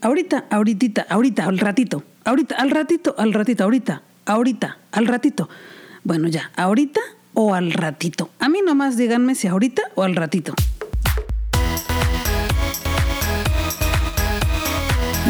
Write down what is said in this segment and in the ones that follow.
Ahorita, ahorita, ahorita, al ratito. Ahorita, al ratito, al ratito, ahorita. Ahorita, al ratito. Bueno, ya, ahorita o al ratito. A mí nomás díganme si ahorita o al ratito.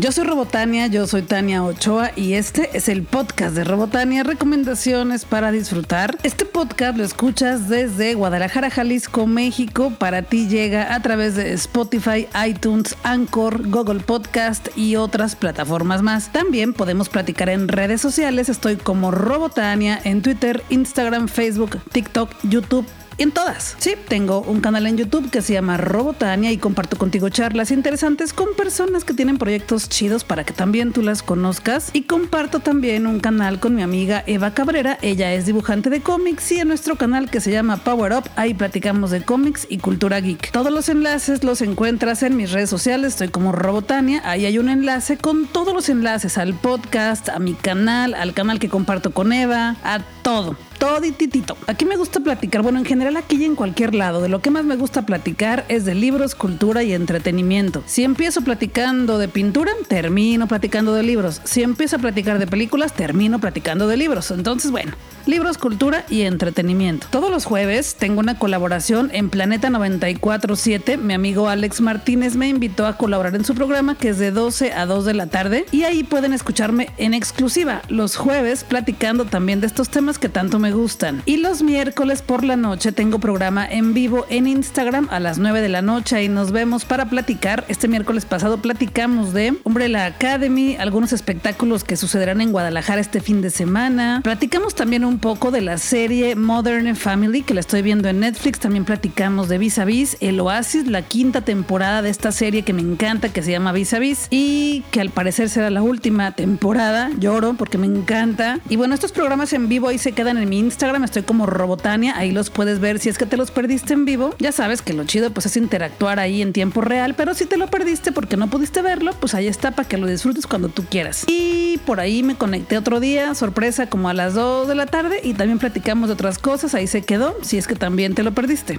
Yo soy Robotania, yo soy Tania Ochoa y este es el podcast de Robotania, recomendaciones para disfrutar. Este podcast lo escuchas desde Guadalajara, Jalisco, México. Para ti llega a través de Spotify, iTunes, Anchor, Google Podcast y otras plataformas más. También podemos platicar en redes sociales. Estoy como Robotania en Twitter, Instagram, Facebook, TikTok, YouTube en todas. Sí, tengo un canal en YouTube que se llama Robotania y comparto contigo charlas interesantes con personas que tienen proyectos chidos para que también tú las conozcas. Y comparto también un canal con mi amiga Eva Cabrera. Ella es dibujante de cómics y en nuestro canal que se llama Power Up, ahí platicamos de cómics y cultura geek. Todos los enlaces los encuentras en mis redes sociales. Estoy como Robotania. Ahí hay un enlace con todos los enlaces al podcast, a mi canal, al canal que comparto con Eva, a todo todititito. Aquí me gusta platicar, bueno, en general aquí y en cualquier lado, de lo que más me gusta platicar es de libros, cultura y entretenimiento. Si empiezo platicando de pintura, termino platicando de libros. Si empiezo a platicar de películas, termino platicando de libros. Entonces, bueno, libros, cultura y entretenimiento. Todos los jueves tengo una colaboración en Planeta 947. Mi amigo Alex Martínez me invitó a colaborar en su programa que es de 12 a 2 de la tarde y ahí pueden escucharme en exclusiva los jueves platicando también de estos temas que tanto me gustan. Y los miércoles por la noche tengo programa en vivo en Instagram a las 9 de la noche y nos vemos para platicar. Este miércoles pasado platicamos de Umbrella Academy, algunos espectáculos que sucederán en Guadalajara este fin de semana. Platicamos también un poco de la serie Modern Family que la estoy viendo en Netflix. También platicamos de Vis a Vis, El Oasis, la quinta temporada de esta serie que me encanta que se llama Vis a Vis y que al parecer será la última temporada. Lloro porque me encanta. Y bueno, estos programas en vivo ahí se quedan en mi Instagram estoy como Robotania, ahí los puedes ver si es que te los perdiste en vivo. Ya sabes que lo chido pues es interactuar ahí en tiempo real, pero si te lo perdiste porque no pudiste verlo, pues ahí está para que lo disfrutes cuando tú quieras. Y por ahí me conecté otro día, sorpresa, como a las 2 de la tarde y también platicamos de otras cosas, ahí se quedó, si es que también te lo perdiste.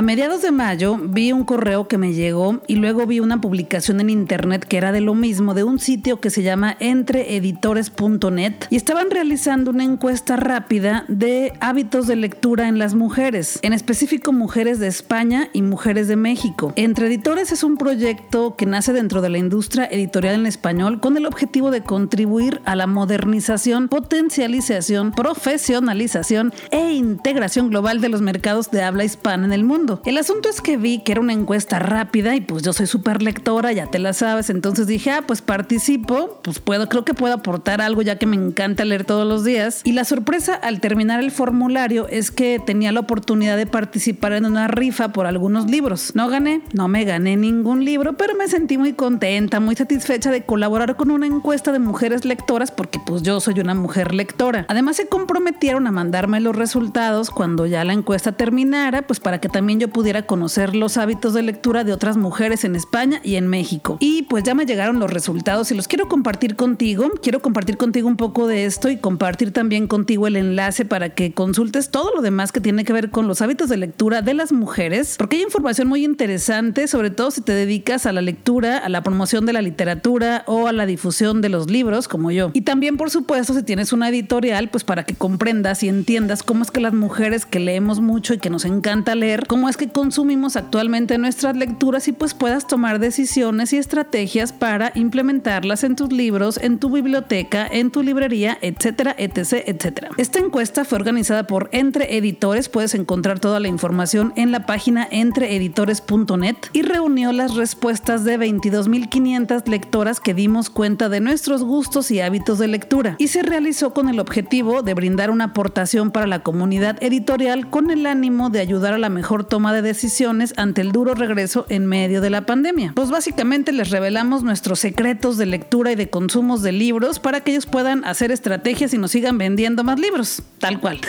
A mediados de mayo vi un correo que me llegó y luego vi una publicación en internet que era de lo mismo, de un sitio que se llama entreeditores.net y estaban realizando una encuesta rápida de hábitos de lectura en las mujeres, en específico mujeres de España y mujeres de México. Entre Editores es un proyecto que nace dentro de la industria editorial en español con el objetivo de contribuir a la modernización, potencialización, profesionalización e integración global de los mercados de habla hispana en el mundo. El asunto es que vi que era una encuesta rápida y pues yo soy súper lectora, ya te la sabes, entonces dije, ah, pues participo, pues puedo, creo que puedo aportar algo ya que me encanta leer todos los días. Y la sorpresa al terminar el formulario es que tenía la oportunidad de participar en una rifa por algunos libros. No gané, no me gané ningún libro, pero me sentí muy contenta, muy satisfecha de colaborar con una encuesta de mujeres lectoras porque pues yo soy una mujer lectora. Además se comprometieron a mandarme los resultados cuando ya la encuesta terminara, pues para que también yo pudiera conocer los hábitos de lectura de otras mujeres en España y en México. Y pues ya me llegaron los resultados y los quiero compartir contigo. Quiero compartir contigo un poco de esto y compartir también contigo el enlace para que consultes todo lo demás que tiene que ver con los hábitos de lectura de las mujeres, porque hay información muy interesante, sobre todo si te dedicas a la lectura, a la promoción de la literatura o a la difusión de los libros, como yo. Y también, por supuesto, si tienes una editorial, pues para que comprendas y entiendas cómo es que las mujeres que leemos mucho y que nos encanta leer, cómo es que consumimos actualmente nuestras lecturas y pues puedas tomar decisiones y estrategias para implementarlas en tus libros, en tu biblioteca, en tu librería, etcétera, etc, etcétera. Esta encuesta fue organizada por Entre Editores, puedes encontrar toda la información en la página entreeditores.net y reunió las respuestas de 22.500 lectoras que dimos cuenta de nuestros gustos y hábitos de lectura y se realizó con el objetivo de brindar una aportación para la comunidad editorial con el ánimo de ayudar a la mejor toma de decisiones ante el duro regreso en medio de la pandemia. Pues básicamente les revelamos nuestros secretos de lectura y de consumos de libros para que ellos puedan hacer estrategias y nos sigan vendiendo más libros, tal cual.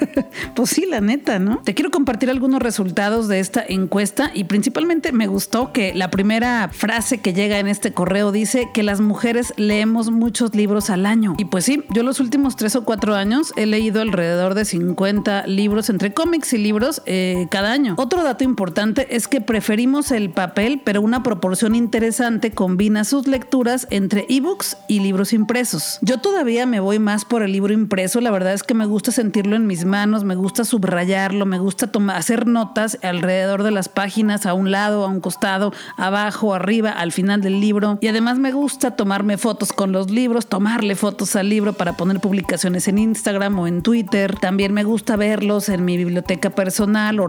pues sí, la neta, ¿no? Te quiero compartir algunos resultados de esta encuesta y principalmente me gustó que la primera frase que llega en este correo dice que las mujeres leemos muchos libros al año. Y pues sí, yo los últimos tres o cuatro años he leído alrededor de 50 libros entre cómics y libros eh, cada año Otro dato importante es que preferimos el papel, pero una proporción interesante combina sus lecturas entre ebooks y libros impresos. Yo todavía me voy más por el libro impreso, la verdad es que me gusta sentirlo en mis manos, me gusta subrayarlo, me gusta hacer notas alrededor de las páginas, a un lado, a un costado, abajo, arriba, al final del libro. Y además me gusta tomarme fotos con los libros, tomarle fotos al libro para poner publicaciones en Instagram o en Twitter. También me gusta verlos en mi biblioteca personal,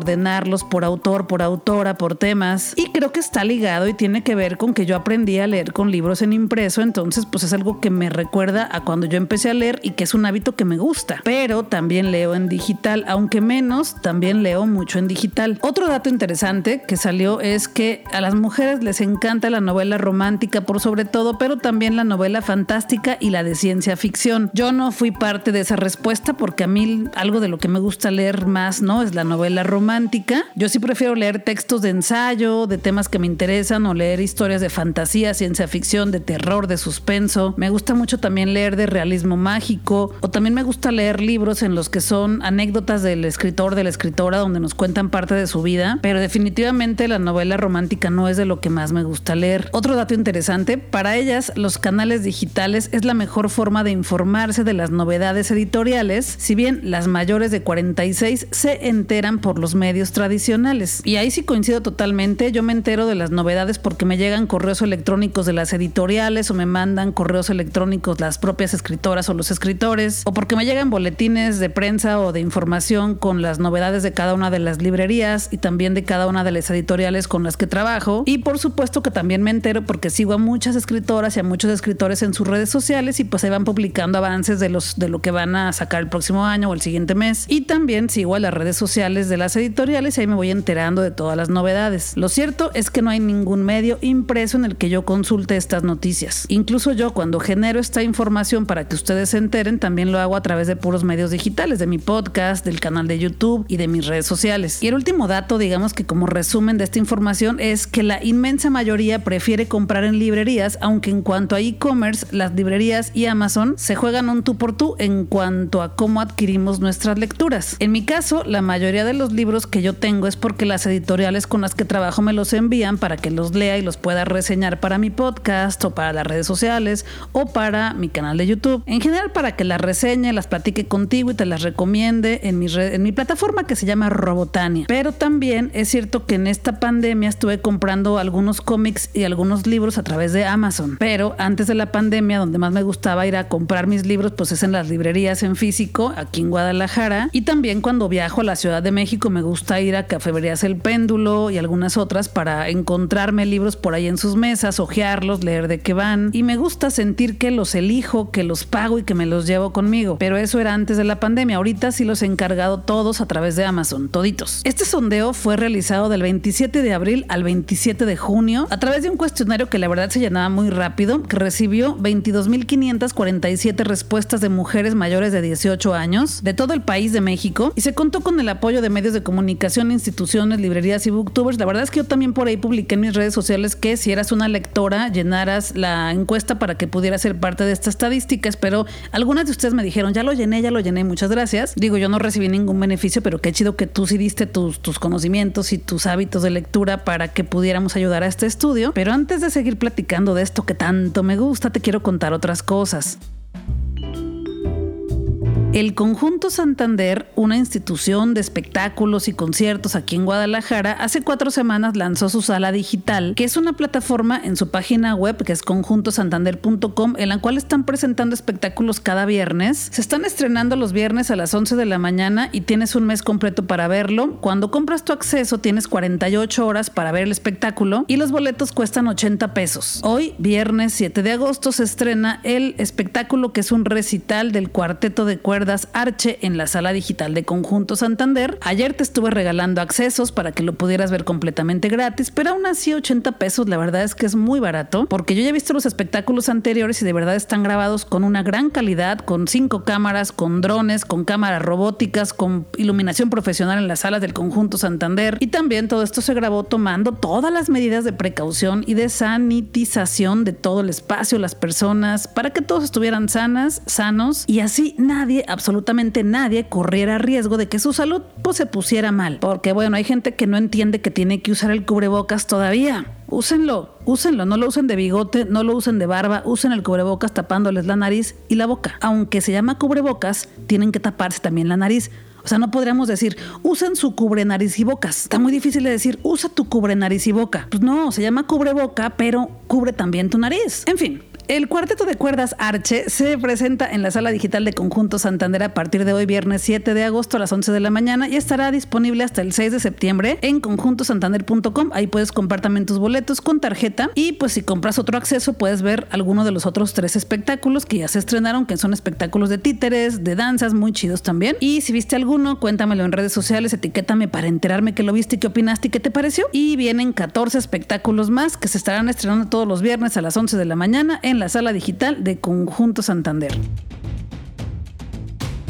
por autor, por autora, por temas. Y creo que está ligado y tiene que ver con que yo aprendí a leer con libros en impreso, entonces pues es algo que me recuerda a cuando yo empecé a leer y que es un hábito que me gusta. Pero también leo en digital, aunque menos, también leo mucho en digital. Otro dato interesante que salió es que a las mujeres les encanta la novela romántica por sobre todo, pero también la novela fantástica y la de ciencia ficción. Yo no fui parte de esa respuesta porque a mí algo de lo que me gusta leer más, ¿no? Es la novela romántica. Yo sí prefiero leer textos de ensayo, de temas que me interesan o leer historias de fantasía, ciencia ficción, de terror, de suspenso. Me gusta mucho también leer de realismo mágico o también me gusta leer libros en los que son anécdotas del escritor, de la escritora, donde nos cuentan parte de su vida, pero definitivamente la novela romántica no es de lo que más me gusta leer. Otro dato interesante, para ellas los canales digitales es la mejor forma de informarse de las novedades editoriales, si bien las mayores de 46 se enteran por los medios tradicionales. Y ahí sí coincido totalmente, yo me entero de las novedades porque me llegan correos electrónicos de las editoriales o me mandan correos electrónicos las propias escritoras o los escritores, o porque me llegan boletines de prensa o de información con las novedades de cada una de las librerías y también de cada una de las editoriales con las que trabajo. Y por supuesto que también me entero porque sigo a muchas escritoras y a muchos escritores en sus redes sociales y pues se van publicando avances de los de lo que van a sacar el próximo año o el siguiente mes. Y también sigo a las redes sociales de las editoriales y ahí me voy enterando de todas las novedades. Lo cierto es que no hay ningún medio impreso en el que yo consulte estas noticias. Incluso yo cuando genero esta información para que ustedes se enteren, también lo hago a través de puros medios digitales, de mi podcast, del canal de YouTube y de mis redes sociales. Y el último dato, digamos que como resumen de esta información, es que la inmensa mayoría prefiere comprar en librerías, aunque en cuanto a e-commerce, las librerías y Amazon se juegan un tú por tú en cuanto a cómo adquirimos nuestras lecturas. En mi caso, la mayoría de los libros que yo tengo es porque las editoriales con las que trabajo me los envían para que los lea y los pueda reseñar para mi podcast o para las redes sociales o para mi canal de YouTube. En general para que las reseñe, las platique contigo y te las recomiende en mi, en mi plataforma que se llama Robotania. Pero también es cierto que en esta pandemia estuve comprando algunos cómics y algunos libros a través de Amazon. Pero antes de la pandemia, donde más me gustaba ir a comprar mis libros, pues es en las librerías en físico, aquí en Guadalajara. Y también cuando viajo a la Ciudad de México, me gusta ir a Cafeterías El Péndulo y algunas otras para encontrarme libros por ahí en sus mesas, ojearlos, leer de qué van. Y me gusta sentir que los elijo, que los pago y que me los llevo conmigo. Pero eso era antes de la pandemia. Ahorita sí los he encargado todos a través de Amazon, toditos. Este sondeo fue realizado del 27 de abril al 27 de junio a través de un cuestionario que la verdad se llenaba muy rápido, que recibió 22.547 respuestas de mujeres mayores de 18 años de todo el país de México y se contó con el apoyo de medios de comunicación, instituciones, librerías y booktubers. La verdad es que yo también por ahí publiqué en mis redes sociales que si eras una lectora llenaras la encuesta para que pudiera ser parte de estas estadísticas, pero algunas de ustedes me dijeron, ya lo llené, ya lo llené, muchas gracias. Digo, yo no recibí ningún beneficio, pero qué chido que tú sí diste tus, tus conocimientos y tus hábitos de lectura para que pudiéramos ayudar a este estudio. Pero antes de seguir platicando de esto que tanto me gusta, te quiero contar otras cosas. El Conjunto Santander, una institución de espectáculos y conciertos aquí en Guadalajara, hace cuatro semanas lanzó su sala digital, que es una plataforma en su página web, que es conjuntosantander.com, en la cual están presentando espectáculos cada viernes. Se están estrenando los viernes a las 11 de la mañana y tienes un mes completo para verlo. Cuando compras tu acceso tienes 48 horas para ver el espectáculo y los boletos cuestan 80 pesos. Hoy, viernes 7 de agosto, se estrena el espectáculo que es un recital del cuarteto de cuerdas Arche en la sala digital de Conjunto Santander. Ayer te estuve regalando accesos para que lo pudieras ver completamente gratis, pero aún así 80 pesos la verdad es que es muy barato porque yo ya he visto los espectáculos anteriores y de verdad están grabados con una gran calidad, con cinco cámaras, con drones, con cámaras robóticas, con iluminación profesional en las salas del Conjunto Santander y también todo esto se grabó tomando todas las medidas de precaución y de sanitización de todo el espacio, las personas, para que todos estuvieran sanas, sanos y así nadie absolutamente nadie corriera riesgo de que su salud pues, se pusiera mal. Porque bueno, hay gente que no entiende que tiene que usar el cubrebocas todavía. Úsenlo, úsenlo, no lo usen de bigote, no lo usen de barba, usen el cubrebocas tapándoles la nariz y la boca. Aunque se llama cubrebocas, tienen que taparse también la nariz. O sea, no podríamos decir, usen su cubre nariz y bocas. Está muy difícil de decir, usa tu cubre nariz y boca. Pues no, se llama cubre boca, pero cubre también tu nariz. En fin, el cuarteto de cuerdas Arche se presenta en la sala digital de Conjunto Santander a partir de hoy, viernes 7 de agosto a las 11 de la mañana y estará disponible hasta el 6 de septiembre en conjuntosantander.com. Ahí puedes comprar tus boletos con tarjeta y pues si compras otro acceso puedes ver alguno de los otros tres espectáculos que ya se estrenaron, que son espectáculos de títeres, de danzas, muy chidos también. Y si viste alguno, cuéntamelo en redes sociales, etiquétame para enterarme que lo viste qué opinaste y qué te pareció. Y vienen 14 espectáculos más que se estarán estrenando todos los viernes a las 11 de la mañana en la sala digital de Conjunto Santander.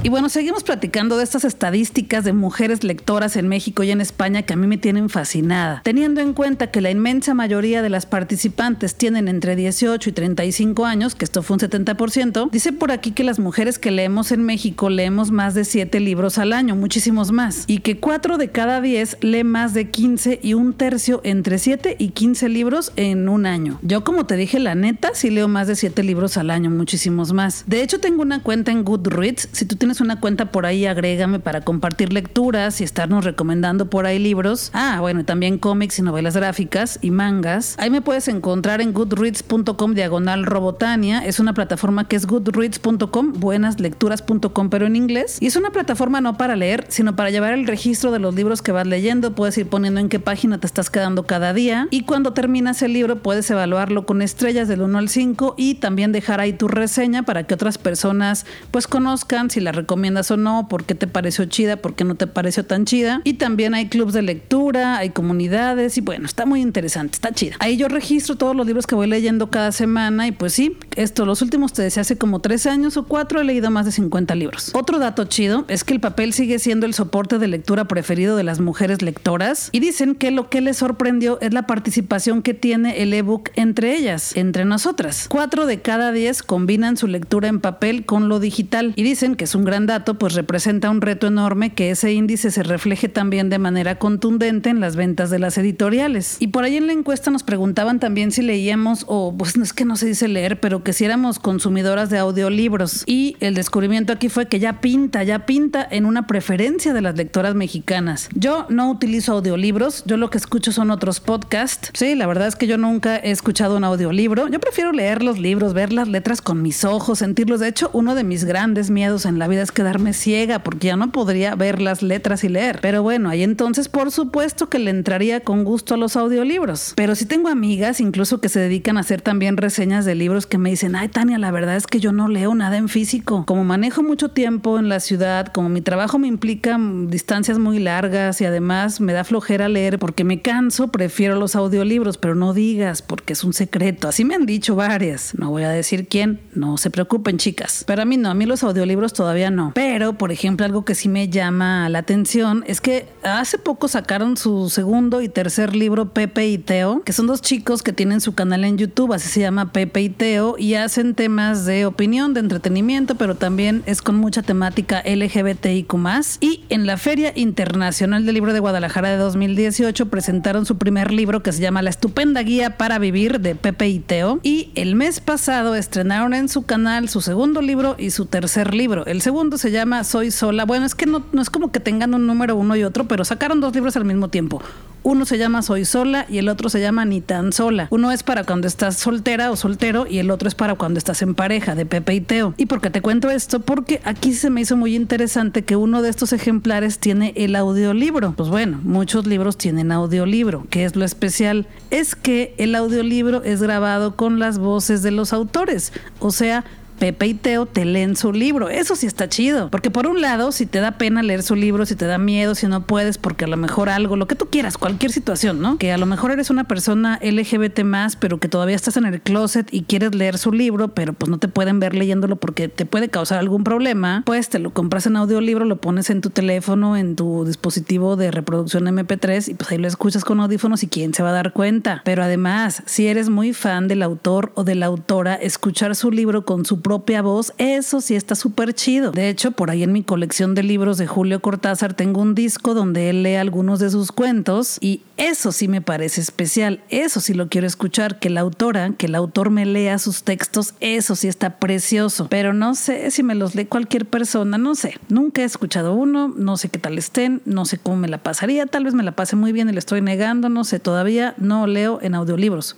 Y bueno, seguimos platicando de estas estadísticas de mujeres lectoras en México y en España que a mí me tienen fascinada. Teniendo en cuenta que la inmensa mayoría de las participantes tienen entre 18 y 35 años, que esto fue un 70%, dice por aquí que las mujeres que leemos en México leemos más de 7 libros al año, muchísimos más, y que 4 de cada 10 lee más de 15 y un tercio entre 7 y 15 libros en un año. Yo como te dije, la neta, sí leo más de 7 libros al año, muchísimos más. De hecho, tengo una cuenta en Goodreads, si tú tienes una cuenta por ahí, agrégame para compartir lecturas y estarnos recomendando por ahí libros. Ah, bueno, también cómics y novelas gráficas y mangas. Ahí me puedes encontrar en goodreads.com diagonal robotania. Es una plataforma que es goodreads.com, buenaslecturas.com, pero en inglés. Y es una plataforma no para leer, sino para llevar el registro de los libros que vas leyendo. Puedes ir poniendo en qué página te estás quedando cada día. Y cuando terminas el libro, puedes evaluarlo con estrellas del 1 al 5 y también dejar ahí tu reseña para que otras personas pues conozcan si la recomiendas o no, por qué te pareció chida, por qué no te pareció tan chida. Y también hay clubs de lectura, hay comunidades y bueno, está muy interesante, está chida. Ahí yo registro todos los libros que voy leyendo cada semana y pues sí, esto, los últimos te decía hace como tres años o cuatro he leído más de 50 libros. Otro dato chido es que el papel sigue siendo el soporte de lectura preferido de las mujeres lectoras y dicen que lo que les sorprendió es la participación que tiene el ebook entre ellas, entre nosotras. Cuatro de cada diez combinan su lectura en papel con lo digital y dicen que es un gran dato, pues representa un reto enorme que ese índice se refleje también de manera contundente en las ventas de las editoriales. Y por ahí en la encuesta nos preguntaban también si leíamos, o pues no es que no se dice leer, pero que si éramos consumidoras de audiolibros. Y el descubrimiento aquí fue que ya pinta, ya pinta en una preferencia de las lectoras mexicanas. Yo no utilizo audiolibros, yo lo que escucho son otros podcasts. Sí, la verdad es que yo nunca he escuchado un audiolibro. Yo prefiero leer los libros, ver las letras con mis ojos, sentirlos. De hecho, uno de mis grandes miedos en la vida es quedarme ciega porque ya no podría ver las letras y leer. Pero bueno, ahí entonces por supuesto que le entraría con gusto a los audiolibros. Pero sí tengo amigas incluso que se dedican a hacer también reseñas de libros que me dicen, ay Tania, la verdad es que yo no leo nada en físico. Como manejo mucho tiempo en la ciudad, como mi trabajo me implica distancias muy largas y además me da flojera leer porque me canso, prefiero los audiolibros, pero no digas porque es un secreto. Así me han dicho varias. No voy a decir quién, no se preocupen chicas. Pero a mí no, a mí los audiolibros todavía Pero, por ejemplo, algo que sí me llama la atención es que hace poco sacaron su segundo y tercer libro, Pepe y Teo, que son dos chicos que tienen su canal en YouTube, así se llama Pepe y Teo, y hacen temas de opinión, de entretenimiento, pero también es con mucha temática LGBTIQ. Y en la Feria Internacional del Libro de Guadalajara de 2018 presentaron su primer libro que se llama La estupenda guía para vivir de Pepe y Teo. Y el mes pasado estrenaron en su canal su segundo libro y su tercer libro. El se llama Soy sola. Bueno, es que no, no es como que tengan un número uno y otro, pero sacaron dos libros al mismo tiempo. Uno se llama Soy sola y el otro se llama Ni tan sola. Uno es para cuando estás soltera o soltero y el otro es para cuando estás en pareja, de Pepe y Teo. ¿Y por qué te cuento esto? Porque aquí se me hizo muy interesante que uno de estos ejemplares tiene el audiolibro. Pues bueno, muchos libros tienen audiolibro. ¿Qué es lo especial? Es que el audiolibro es grabado con las voces de los autores. O sea, Pepe y Teo te leen su libro. Eso sí está chido. Porque por un lado, si te da pena leer su libro, si te da miedo, si no puedes, porque a lo mejor algo, lo que tú quieras, cualquier situación, ¿no? Que a lo mejor eres una persona LGBT más, pero que todavía estás en el closet y quieres leer su libro, pero pues no te pueden ver leyéndolo porque te puede causar algún problema, pues te lo compras en audiolibro, lo pones en tu teléfono, en tu dispositivo de reproducción MP3 y pues ahí lo escuchas con audífonos y quién se va a dar cuenta. Pero además, si eres muy fan del autor o de la autora, escuchar su libro con su propia voz, eso sí está súper chido. De hecho, por ahí en mi colección de libros de Julio Cortázar tengo un disco donde él lee algunos de sus cuentos y eso sí me parece especial, eso sí lo quiero escuchar, que la autora, que el autor me lea sus textos, eso sí está precioso, pero no sé si me los lee cualquier persona, no sé, nunca he escuchado uno, no sé qué tal estén, no sé cómo me la pasaría, tal vez me la pase muy bien y le estoy negando, no sé, todavía no leo en audiolibros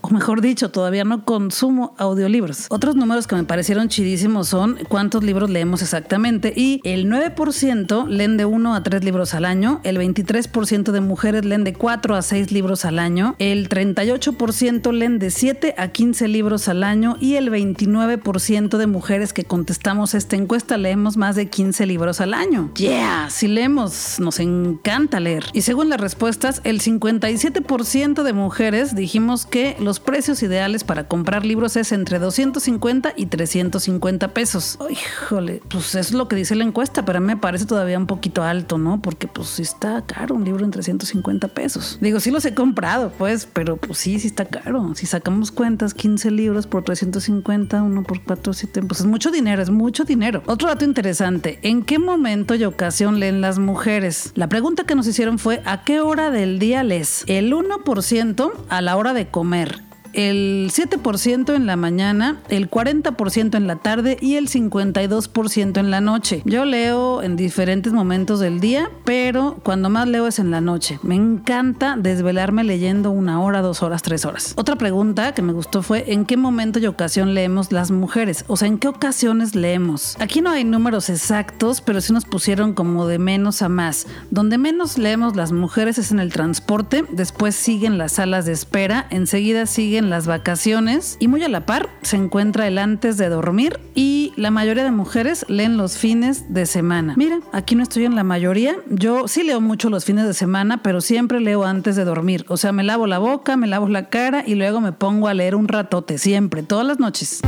o mejor dicho, todavía no consumo audiolibros. Otros números que me parecieron chidísimos son cuántos libros leemos exactamente y el 9% leen de 1 a 3 libros al año, el 23% de mujeres leen de 4 a 6 libros al año, el 38% leen de 7 a 15 libros al año y el 29% de mujeres que contestamos esta encuesta leemos más de 15 libros al año. Yeah, si leemos, nos encanta leer. Y según las respuestas, el 57% de mujeres dijimos que los precios ideales para comprar libros es entre 250 y 350 pesos. híjole, pues es lo que dice la encuesta, pero a mí me parece todavía un poquito alto, ¿no? Porque pues sí está caro un libro en 350 pesos. Digo, sí los he comprado, pues, pero pues sí, sí está caro. Si sacamos cuentas, 15 libros por 350, uno por 4, 7, pues es mucho dinero, es mucho dinero. Otro dato interesante, ¿en qué momento y ocasión leen las mujeres? La pregunta que nos hicieron fue, ¿a qué hora del día les? El 1% a la hora de comer el 7% en la mañana, el 40% en la tarde y el 52% en la noche. Yo leo en diferentes momentos del día, pero cuando más leo es en la noche. Me encanta desvelarme leyendo una hora, dos horas, tres horas. Otra pregunta que me gustó fue ¿en qué momento y ocasión leemos las mujeres? O sea, ¿en qué ocasiones leemos? Aquí no hay números exactos, pero sí nos pusieron como de menos a más. Donde menos leemos las mujeres es en el transporte, después siguen las salas de espera, enseguida siguen las vacaciones y muy a la par se encuentra el antes de dormir y la mayoría de mujeres leen los fines de semana. Mira, aquí no estoy en la mayoría. Yo sí leo mucho los fines de semana, pero siempre leo antes de dormir. O sea, me lavo la boca, me lavo la cara y luego me pongo a leer un ratote, siempre, todas las noches.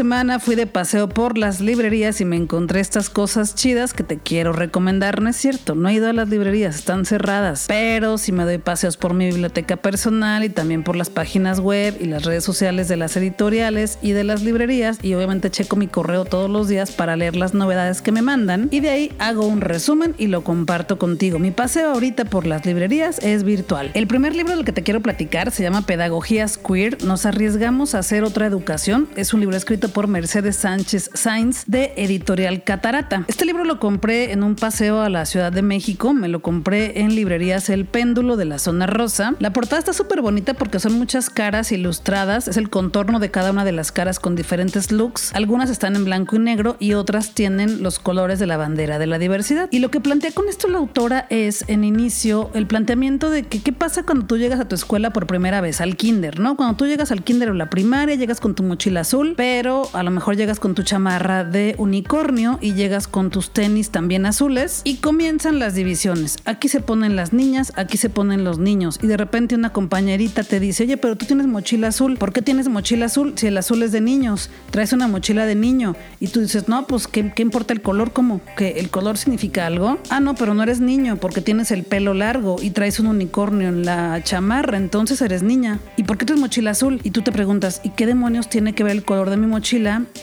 Semana fui de paseo por las librerías y me encontré estas cosas chidas que te quiero recomendar, ¿no es cierto? No he ido a las librerías, están cerradas, pero si me doy paseos por mi biblioteca personal y también por las páginas web y las redes sociales de las editoriales y de las librerías y obviamente checo mi correo todos los días para leer las novedades que me mandan y de ahí hago un resumen y lo comparto contigo. Mi paseo ahorita por las librerías es virtual. El primer libro del que te quiero platicar se llama Pedagogías Queer. Nos arriesgamos a hacer otra educación. Es un libro escrito por Mercedes Sánchez Sainz de Editorial Catarata. Este libro lo compré en un paseo a la Ciudad de México, me lo compré en librerías El Péndulo de la Zona Rosa. La portada está súper bonita porque son muchas caras ilustradas, es el contorno de cada una de las caras con diferentes looks. Algunas están en blanco y negro y otras tienen los colores de la bandera de la diversidad. Y lo que plantea con esto la autora es en inicio el planteamiento de que qué pasa cuando tú llegas a tu escuela por primera vez, al kinder, ¿no? Cuando tú llegas al kinder o la primaria, llegas con tu mochila azul, pero a lo mejor llegas con tu chamarra de unicornio y llegas con tus tenis también azules y comienzan las divisiones. Aquí se ponen las niñas, aquí se ponen los niños y de repente una compañerita te dice, oye, pero tú tienes mochila azul, ¿por qué tienes mochila azul si el azul es de niños? Traes una mochila de niño y tú dices, no, pues ¿qué, qué importa el color? ¿Cómo? ¿Que el color significa algo? Ah, no, pero no eres niño porque tienes el pelo largo y traes un unicornio en la chamarra, entonces eres niña. ¿Y por qué tienes mochila azul? Y tú te preguntas, ¿y qué demonios tiene que ver el color de mi mochila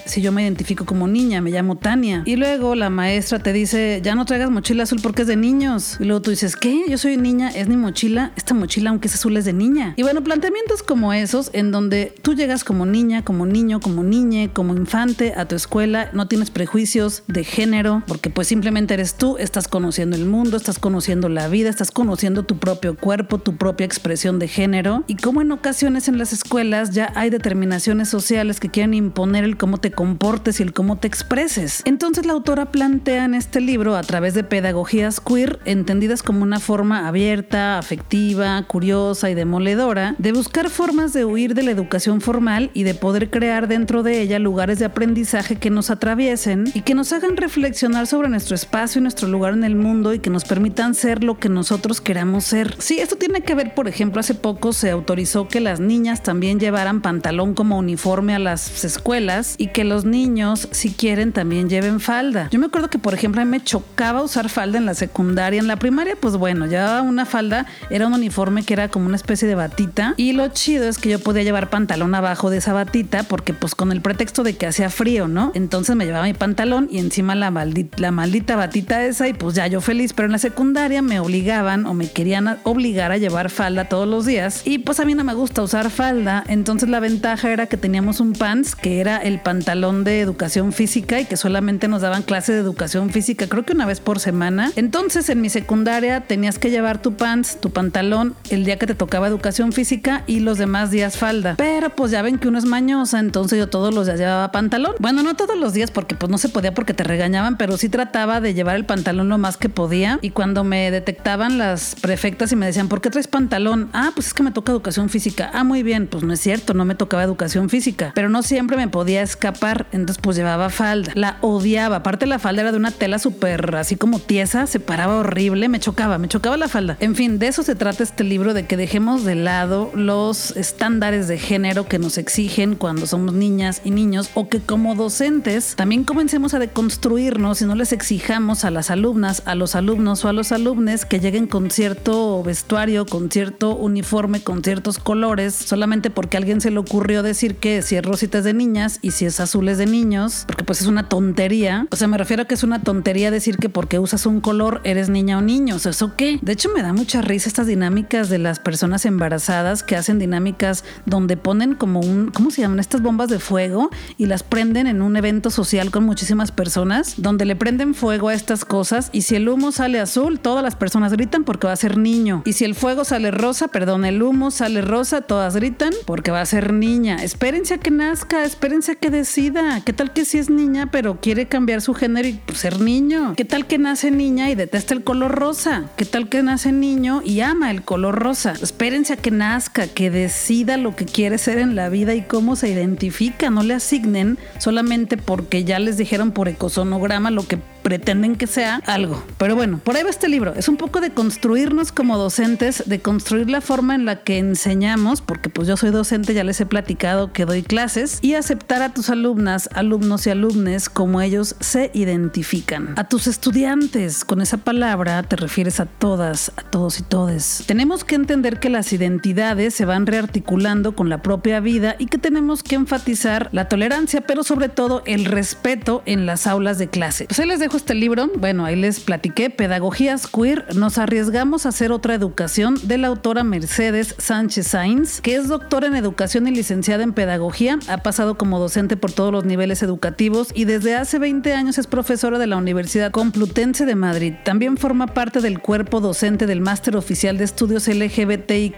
si yo me identifico como niña, me llamo Tania. Y luego la maestra te dice, ya no traigas mochila azul porque es de niños. Y luego tú dices, ¿qué? Yo soy niña, es mi mochila. Esta mochila, aunque es azul, es de niña. Y bueno, planteamientos como esos, en donde tú llegas como niña, como niño, como niñe, como infante a tu escuela, no tienes prejuicios de género, porque pues simplemente eres tú, estás conociendo el mundo, estás conociendo la vida, estás conociendo tu propio cuerpo, tu propia expresión de género. Y como en ocasiones en las escuelas ya hay determinaciones sociales que quieren imponer el cómo te comportes y el cómo te expreses. Entonces la autora plantea en este libro, a través de pedagogías queer, entendidas como una forma abierta, afectiva, curiosa y demoledora, de buscar formas de huir de la educación formal y de poder crear dentro de ella lugares de aprendizaje que nos atraviesen y que nos hagan reflexionar sobre nuestro espacio y nuestro lugar en el mundo y que nos permitan ser lo que nosotros queramos ser. Sí, esto tiene que ver, por ejemplo, hace poco se autorizó que las niñas también llevaran pantalón como uniforme a las escuelas escuelas y que los niños, si quieren, también lleven falda. Yo me acuerdo que, por ejemplo, a mí me chocaba usar falda en la secundaria. En la primaria, pues bueno, llevaba una falda, era un uniforme que era como una especie de batita. Y lo chido es que yo podía llevar pantalón abajo de esa batita porque, pues, con el pretexto de que hacía frío, ¿no? Entonces me llevaba mi pantalón y encima la maldita, la maldita batita esa y pues ya yo feliz. Pero en la secundaria me obligaban o me querían obligar a llevar falda todos los días. Y pues a mí no me gusta usar falda. Entonces la ventaja era que teníamos un pants que era el pantalón de educación física y que solamente nos daban clase de educación física, creo que una vez por semana. Entonces en mi secundaria tenías que llevar tu pants, tu pantalón, el día que te tocaba educación física y los demás días falda. Pero pues ya ven que uno es mañosa, entonces yo todos los días llevaba pantalón. Bueno, no todos los días porque pues no se podía porque te regañaban, pero sí trataba de llevar el pantalón lo más que podía. Y cuando me detectaban las prefectas y me decían, ¿por qué traes pantalón? Ah, pues es que me toca educación física. Ah, muy bien, pues no es cierto, no me tocaba educación física, pero no siempre me podía escapar, entonces pues llevaba falda. La odiaba, aparte la falda era de una tela súper así como tiesa, se paraba horrible, me chocaba, me chocaba la falda. En fin, de eso se trata este libro, de que dejemos de lado los estándares de género que nos exigen cuando somos niñas y niños o que como docentes también comencemos a deconstruirnos y no les exijamos a las alumnas, a los alumnos o a los alumnos que lleguen con cierto vestuario, con cierto uniforme, con ciertos colores, solamente porque a alguien se le ocurrió decir que si es rosita es de niñas y si es azul es de niños, porque pues es una tontería. O sea, me refiero a que es una tontería decir que porque usas un color eres niña o niño. O sea, ¿eso qué? De hecho, me da mucha risa estas dinámicas de las personas embarazadas que hacen dinámicas donde ponen como un, ¿cómo se llaman? Estas bombas de fuego y las prenden en un evento social con muchísimas personas, donde le prenden fuego a estas cosas y si el humo sale azul, todas las personas gritan porque va a ser niño. Y si el fuego sale rosa, perdón, el humo sale rosa, todas gritan porque va a ser niña. Espérense a que nazca, espérense a que decida. ¿Qué tal que si es niña pero quiere cambiar su género y ser niño? ¿Qué tal que nace niña y detesta el color rosa? ¿Qué tal que nace niño y ama el color rosa? Espérense a que nazca, que decida lo que quiere ser en la vida y cómo se identifica. No le asignen solamente porque ya les dijeron por ecosonograma lo que pretenden que sea algo. Pero bueno, por ahí va este libro. Es un poco de construirnos como docentes, de construir la forma en la que enseñamos, porque pues yo soy docente, ya les he platicado que doy clases, y aceptar a tus alumnas, alumnos y alumnes como ellos se identifican. A tus estudiantes, con esa palabra te refieres a todas, a todos y todes. Tenemos que entender que las identidades se van rearticulando con la propia vida y que tenemos que enfatizar la tolerancia, pero sobre todo el respeto en las aulas de clase. Pues ahí les dejo este libro, bueno, ahí les platiqué, Pedagogías Queer, nos arriesgamos a hacer otra educación de la autora Mercedes Sánchez Sainz, que es doctora en educación y licenciada en pedagogía, ha pasado como docente por todos los niveles educativos y desde hace 20 años es profesora de la Universidad Complutense de Madrid. También forma parte del cuerpo docente del Máster Oficial de Estudios LGBTIQ+,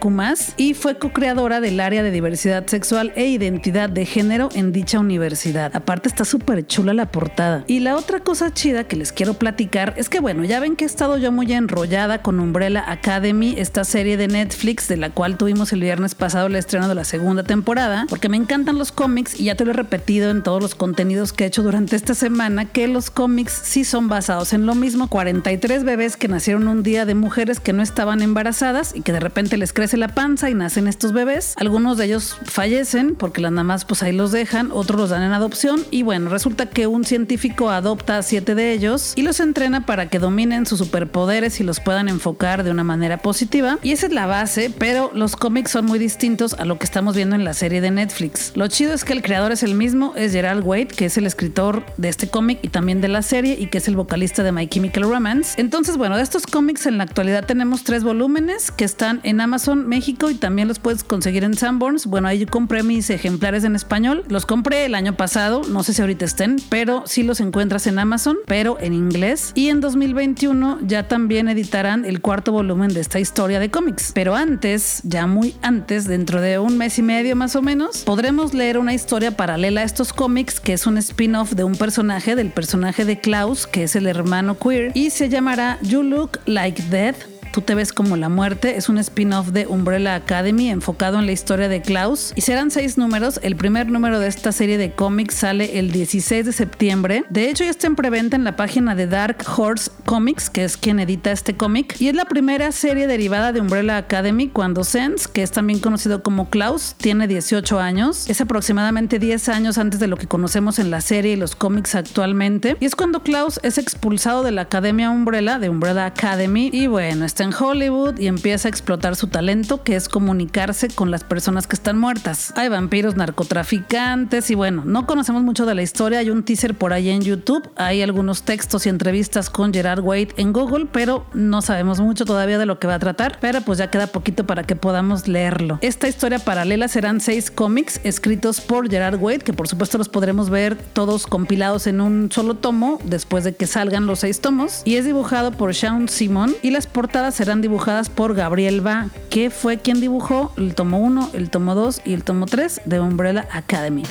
y fue co-creadora del área de diversidad sexual e identidad de género en dicha universidad. Aparte está súper chula la portada. Y la otra cosa chida que les quiero platicar es que, bueno, ya ven que he estado yo muy enrollada con Umbrella Academy, esta serie de Netflix de la cual tuvimos el viernes pasado el estreno de la segunda temporada, porque me encantan los cómics y ya lo he repetido en todos los contenidos que he hecho durante esta semana, que los cómics sí son basados en lo mismo. 43 bebés que nacieron un día de mujeres que no estaban embarazadas y que de repente les crece la panza y nacen estos bebés. Algunos de ellos fallecen porque las mamás pues ahí los dejan, otros los dan en adopción y bueno, resulta que un científico adopta a siete de ellos y los entrena para que dominen sus superpoderes y los puedan enfocar de una manera positiva. Y esa es la base, pero los cómics son muy distintos a lo que estamos viendo en la serie de Netflix. Lo chido es que el creador es el mismo, es Gerald Wade, que es el escritor de este cómic y también de la serie y que es el vocalista de My Chemical Romance. Entonces, bueno, de estos cómics en la actualidad tenemos tres volúmenes que están en Amazon México y también los puedes conseguir en Sanborns. Bueno, ahí yo compré mis ejemplares en español. Los compré el año pasado, no sé si ahorita estén, pero sí los encuentras en Amazon, pero en inglés. Y en 2021 ya también editarán el cuarto volumen de esta historia de cómics. Pero antes, ya muy antes, dentro de un mes y medio más o menos, podremos leer una historia paralela a estos cómics que es un spin-off de un personaje, del personaje de Klaus, que es el hermano queer, y se llamará You Look Like Death Tú te ves como la muerte. Es un spin-off de Umbrella Academy enfocado en la historia de Klaus. Y serán seis números. El primer número de esta serie de cómics sale el 16 de septiembre. De hecho, ya está en preventa en la página de Dark Horse Comics, que es quien edita este cómic. Y es la primera serie derivada de Umbrella Academy cuando Sense, que es también conocido como Klaus, tiene 18 años. Es aproximadamente 10 años antes de lo que conocemos en la serie y los cómics actualmente. Y es cuando Klaus es expulsado de la Academia Umbrella, de Umbrella Academy. Y bueno, en Hollywood y empieza a explotar su talento, que es comunicarse con las personas que están muertas. Hay vampiros, narcotraficantes y bueno, no conocemos mucho de la historia. Hay un teaser por ahí en YouTube. Hay algunos textos y entrevistas con Gerard Wade en Google, pero no sabemos mucho todavía de lo que va a tratar. Pero pues ya queda poquito para que podamos leerlo. Esta historia paralela serán seis cómics escritos por Gerard Wade, que por supuesto los podremos ver todos compilados en un solo tomo después de que salgan los seis tomos. Y es dibujado por Sean Simon y las portadas serán dibujadas por Gabriel Va, que fue quien dibujó el tomo 1, el tomo 2 y el tomo 3 de Umbrella Academy.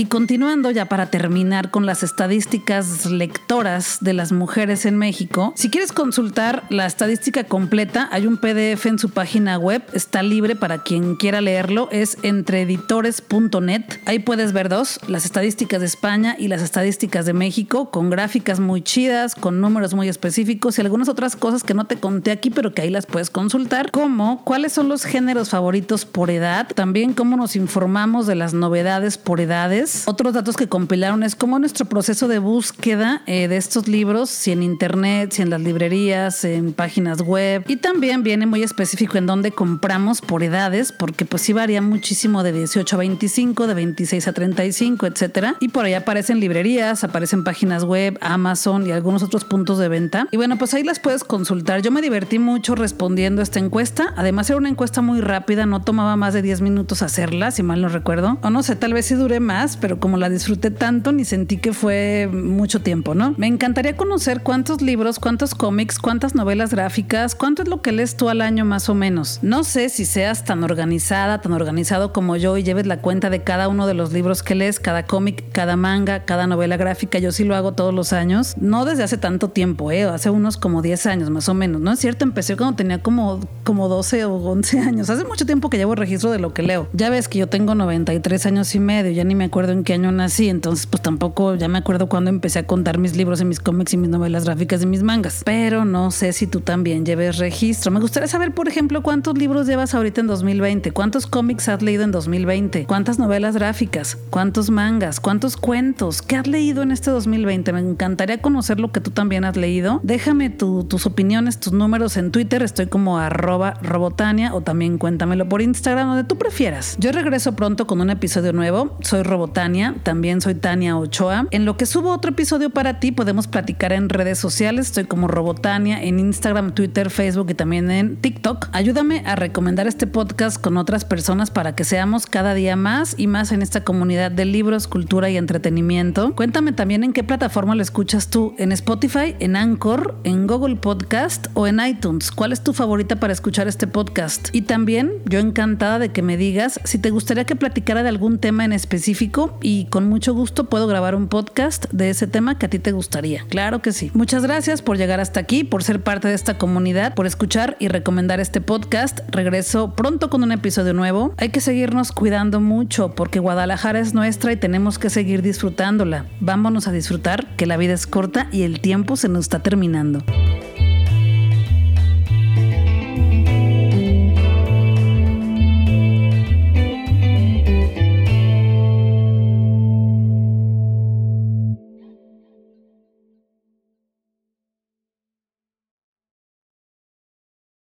Y continuando ya para terminar con las estadísticas lectoras de las mujeres en México, si quieres consultar la estadística completa, hay un PDF en su página web, está libre para quien quiera leerlo, es entreeditores.net. Ahí puedes ver dos, las estadísticas de España y las estadísticas de México, con gráficas muy chidas, con números muy específicos y algunas otras cosas que no te conté aquí, pero que ahí las puedes consultar, como cuáles son los géneros favoritos por edad, también cómo nos informamos de las novedades por edades, otros datos que compilaron es cómo nuestro proceso de búsqueda eh, de estos libros, si en internet, si en las librerías, en páginas web. Y también viene muy específico en dónde compramos por edades, porque pues sí varía muchísimo de 18 a 25, de 26 a 35, etcétera. Y por ahí aparecen librerías, aparecen páginas web, Amazon y algunos otros puntos de venta. Y bueno, pues ahí las puedes consultar. Yo me divertí mucho respondiendo a esta encuesta. Además era una encuesta muy rápida, no tomaba más de 10 minutos hacerla, si mal no recuerdo. O no sé, tal vez sí dure más, pero como la disfruté tanto, ni sentí que fue mucho tiempo, ¿no? Me encantaría conocer cuántos libros, cuántos cómics, cuántas novelas gráficas, cuánto es lo que lees tú al año más o menos. No sé si seas tan organizada, tan organizado como yo y lleves la cuenta de cada uno de los libros que lees, cada cómic, cada manga, cada novela gráfica. Yo sí lo hago todos los años. No desde hace tanto tiempo, ¿eh? Hace unos como 10 años más o menos, ¿no es cierto? Empecé cuando tenía como, como 12 o 11 años. Hace mucho tiempo que llevo registro de lo que leo. Ya ves que yo tengo 93 años y medio, ya ni me acuerdo en qué año nací, entonces pues tampoco ya me acuerdo cuando empecé a contar mis libros y mis cómics y mis novelas gráficas y mis mangas. Pero no sé si tú también lleves registro. Me gustaría saber, por ejemplo, cuántos libros llevas ahorita en 2020, cuántos cómics has leído en 2020, cuántas novelas gráficas, cuántos mangas, cuántos cuentos, qué has leído en este 2020. Me encantaría conocer lo que tú también has leído. Déjame tus opiniones, tus números en Twitter. Estoy como arroba robotania o también cuéntamelo por Instagram, donde tú prefieras. Yo regreso pronto con un episodio nuevo. Soy Robotania también soy Tania Ochoa. En lo que subo otro episodio para ti, podemos platicar en redes sociales. Estoy como Robotania en Instagram, Twitter, Facebook y también en TikTok. Ayúdame a recomendar este podcast con otras personas para que seamos cada día más y más en esta comunidad de libros, cultura y entretenimiento. Cuéntame también en qué plataforma lo escuchas tú, en Spotify, en Anchor, en Google Podcast o en iTunes. ¿Cuál es tu favorita para escuchar este podcast? Y también yo encantada de que me digas si te gustaría que platicara de algún tema en específico y con mucho gusto puedo grabar un podcast de ese tema que a ti te gustaría. Claro que sí. Muchas gracias por llegar hasta aquí, por ser parte de esta comunidad, por escuchar y recomendar este podcast. Regreso pronto con un episodio nuevo. Hay que seguirnos cuidando mucho porque Guadalajara es nuestra y tenemos que seguir disfrutándola. Vámonos a disfrutar que la vida es corta y el tiempo se nos está terminando.